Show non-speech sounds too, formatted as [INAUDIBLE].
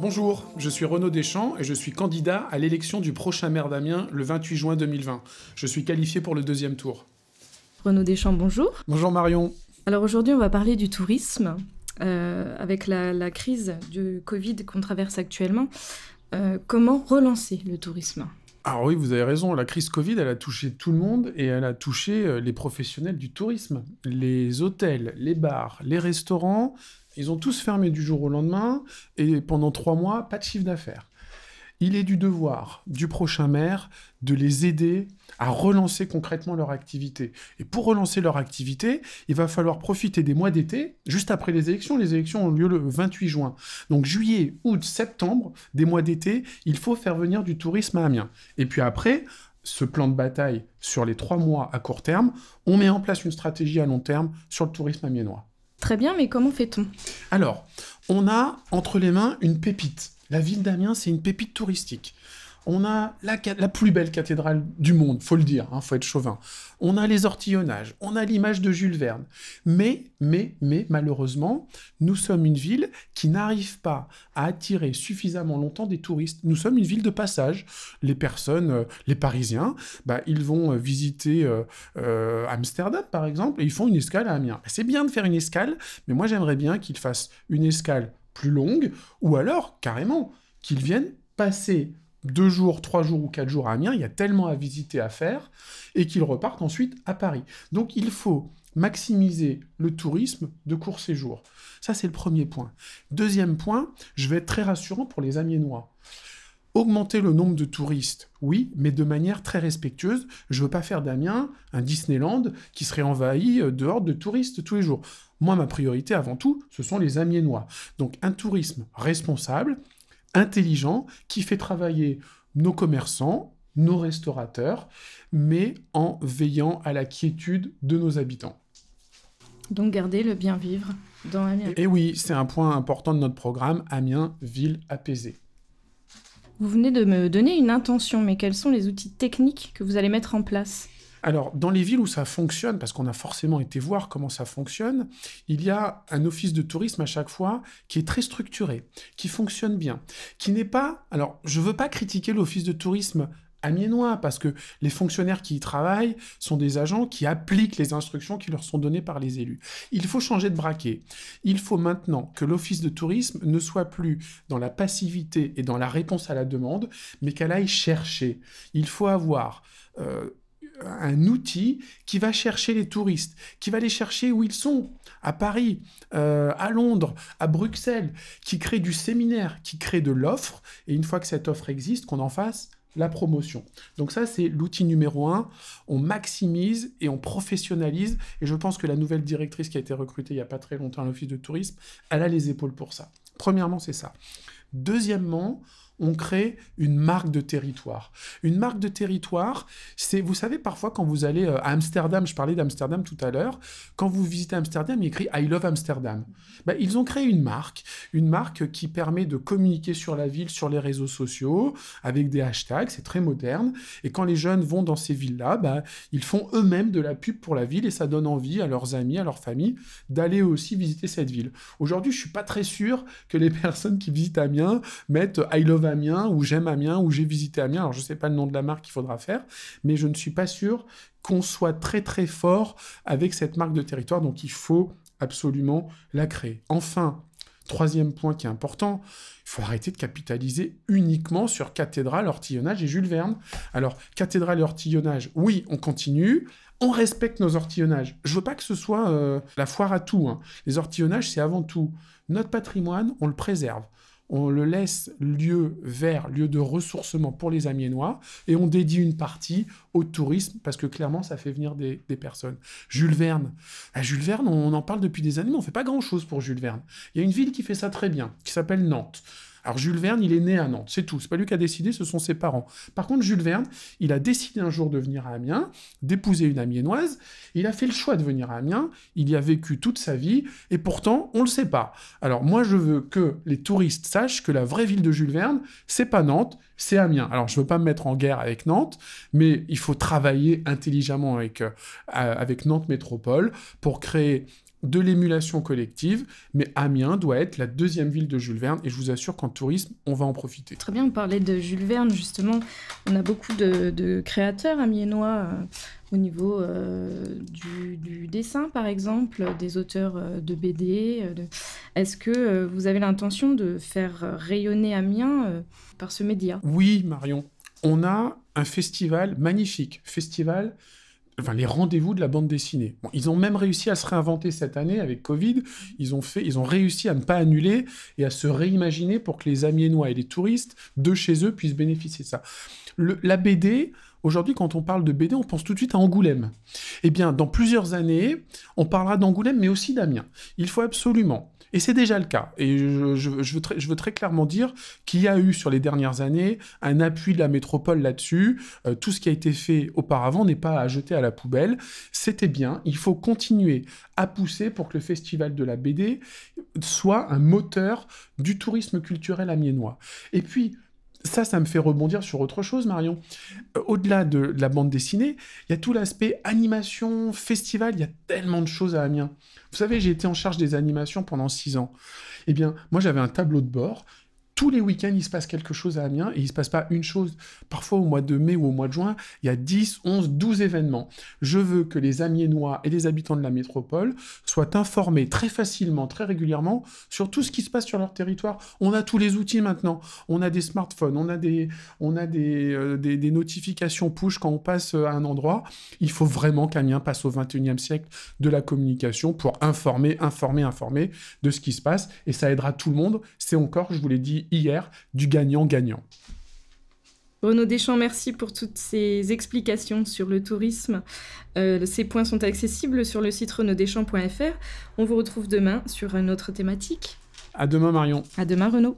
Bonjour, je suis Renaud Deschamps et je suis candidat à l'élection du prochain maire d'Amiens le 28 juin 2020. Je suis qualifié pour le deuxième tour. Renaud Deschamps, bonjour. Bonjour Marion. Alors aujourd'hui, on va parler du tourisme. Euh, avec la, crise du Covid qu'on traverse actuellement, euh, comment relancer le tourisme? Alors oui, vous avez raison, la crise Covid, elle a touché tout le monde et elle a touché euh, les professionnels du tourisme. Les hôtels, les bars, les restaurants, ils ont tous fermé du jour au lendemain et pendant trois mois, pas de chiffre d'affaires. Il est du devoir du prochain maire de les aider à relancer concrètement leur activité. Et pour relancer leur activité, il va falloir profiter des mois d'été, juste après les élections. Les élections ont lieu le 28 juin. Donc juillet, août, septembre, des mois d'été, il faut faire venir du tourisme à Amiens. Et puis après, ce plan de bataille sur les trois mois à court terme, on met en place une stratégie à long terme sur le tourisme amiénois. Très bien, mais comment fait-on? Alors, on a entre les mains une pépite. La ville d'Amiens, c'est une pépite touristique. On a la, plus belle cathédrale du monde, faut le dire, hein, faut être chauvin. On a les ortillonnages, on a l'image de Jules Verne. Mais, mais, mais, malheureusement, nous sommes une ville qui n'arrive pas à attirer suffisamment longtemps des touristes. Nous sommes une ville de passage. Les personnes, euh, les Parisiens, bah, ils vont euh, visiter euh, Amsterdam, par exemple, et ils font une escale à Amiens. C'est bien de faire une escale, mais moi j'aimerais bien qu'ils fassent une escale plus longue, ou alors, carrément, qu'ils viennent passer deux jours, trois jours ou quatre jours à Amiens, il y a tellement à visiter, à faire, et qu'ils repartent ensuite à Paris. Donc il faut maximiser le tourisme de court séjour. Ça, c'est le premier point. Deuxième point, je vais être très rassurant pour les Amiénois. Augmenter le nombre de touristes, oui, mais de manière très respectueuse. Je ne veux pas faire d'Amiens un Disneyland qui serait envahi euh, dehors de touristes tous les jours. Moi, ma priorité avant tout, ce sont les Amiénois. Donc un tourisme responsable, intelligent qui fait travailler nos commerçants, nos restaurateurs, mais en veillant à la quiétude de nos habitants. Donc garder le bien vivre dans Amiens. Et oui, c'est un point important de notre programme, Amiens, ville apaisée. Vous venez de me donner une intention, mais quels sont les outils techniques que vous allez mettre en place? Alors, dans les villes où ça fonctionne, parce qu'on a forcément été voir comment ça fonctionne, il y a un office de tourisme à chaque fois qui est très structuré, qui fonctionne bien, qui n'est pas... Alors, je ne veux pas critiquer l'office de tourisme amiénois, parce que les fonctionnaires qui y travaillent sont des agents qui appliquent les instructions qui leur sont données par les élus. Il faut changer de braquet. Il faut maintenant que l'office de tourisme ne soit plus dans la passivité et dans la réponse à la demande, mais qu'elle aille chercher. Il faut avoir... Euh, un outil qui va chercher les touristes, qui va les chercher où ils sont, à Paris, euh, à Londres, à Bruxelles, qui crée du séminaire, qui crée de l'offre, et une fois que cette offre existe, qu'on en fasse la promotion. Donc ça, c'est l'outil numéro un. On maximise et on professionnalise. Et je pense que la nouvelle directrice qui a été recrutée il n'y a pas très longtemps à l'Office de tourisme, elle a les épaules pour ça. Premièrement, c'est ça. Deuxièmement, on crée une marque de territoire. Une marque de territoire, c'est, vous savez, parfois quand vous allez euh, à Amsterdam, je parlais d'Amsterdam tout à l'heure, quand vous visitez Amsterdam, il écrit I love Amsterdam. Ben, ils ont créé une marque, une marque qui permet de communiquer sur la ville, sur les réseaux sociaux, avec des hashtags, c'est très moderne. Et quand les jeunes vont dans ces villes-là, ben, ils font eux-mêmes de la pub pour la ville et ça donne envie à leurs amis, à leur famille, d'aller aussi visiter cette ville. Aujourd'hui, je suis pas très sûr que les [LAUGHS] personnes qui visitent Amiens mettent I love Amiens ou j'aime Amiens ou j'ai visité Amiens. Alors je ne sais pas le nom de la marque qu'il faudra faire, mais je ne suis pas sûr qu'on soit très très fort avec cette marque de territoire. Donc il faut absolument la créer. Enfin, troisième point qui est important, il faut arrêter de capitaliser uniquement sur cathédrale, ortillonnage et Jules Verne. Alors, cathédrale et ortillonnage, oui, on continue. On respecte nos ortillonnages. Je veux pas que ce soit euh, la foire à tout. Hein. Les ortillonnages, c'est avant tout notre patrimoine, on le préserve on le laisse lieu vert, lieu de ressourcement pour les Amiénois, et on dédie une partie au tourisme, parce que clairement, ça fait venir des, personnes. Jules Verne. À Jules Verne, on en parle depuis des années, mais on fait pas grand-chose pour Jules Verne. Il y a une ville qui fait ça très bien, qui s'appelle Nantes. Alors Jules Verne, il est né à Nantes, c'est tout. C'est pas lui qui a décidé, ce sont ses parents. Par contre, Jules Verne, il a décidé un jour de venir à Amiens, d'épouser une amiénoise. Il a fait le choix de venir à Amiens. Il y a vécu toute sa vie, et pourtant, on le sait pas. Alors moi, je veux que les touristes sachent que la vraie ville de Jules Verne, c'est pas Nantes, c'est Amiens. Alors je veux pas me mettre en guerre avec Nantes, mais il faut travailler intelligemment avec, euh, avec Nantes Métropole pour créer de l'émulation collective, mais Amiens doit être la deuxième ville de Jules Verne, et je vous assure qu'en tourisme, on va en profiter. Très bien, on parlait de Jules Verne, justement. On a beaucoup de, créateurs amiénois euh, au niveau euh, du, dessin, par exemple, des auteurs euh, de BD. Est-ce que vous avez l'intention de faire rayonner Amiens par ce média? Oui, Marion. On a un festival magnifique, festival enfin, les rendez-vous de la bande dessinée. ils ont même réussi à se réinventer cette année avec Covid. Ils ont, fait, ils ont réussi à ne pas annuler et à se réimaginer pour que les Amiénois et les touristes de chez eux puissent bénéficier de ça. la BD, Aujourd'hui, quand on parle de BD, on pense tout de suite à Angoulême. Eh bien, dans plusieurs années, on parlera d'Angoulême, mais aussi d'Amiens. Il faut absolument et c'est déjà le cas. Et je, veux, très, clairement dire qu'il y a eu sur les dernières années un appui de la métropole là-dessus. Euh, tout ce qui a été fait auparavant n'est pas à jeter à la poubelle. C'était bien. Il faut continuer à pousser pour que le Festival de la BD soit un moteur du tourisme culturel amiénois. Et puis, ça, ça me fait rebondir sur autre chose, Marion. Euh, au-delà de, la bande dessinée, il y a tout l'aspect animation, festival, il y a tellement de choses à Amiens. Vous savez, j'ai été en charge des animations pendant six ans. Eh bien, moi, j'avais un tableau de bord tous les week-ends, il se passe quelque chose à Amiens et il ne se passe pas une chose. Parfois, au mois de mai ou au mois de juin, il y a 10, 11, 12 événements. Je veux que les Amiénois et les habitants de la métropole soient informés très facilement, très régulièrement sur tout ce qui se passe sur leur territoire. On a tous les outils maintenant. On a des smartphones, on a des, on a des, euh, des, notifications push quand on passe à un endroit. Il faut vraiment qu'Amiens passe au 21e siècle de la communication pour informer, informer, informer de ce qui se passe et ça aidera tout le monde. C'est encore, je vous l'ai dit, hier du gagnant-gagnant. Renaud Deschamps, merci pour toutes ces explications sur le tourisme. Euh, ces points sont accessibles sur le site renauddeschamps.fr. On vous retrouve demain sur une autre thématique. À demain Marion. À demain Renaud.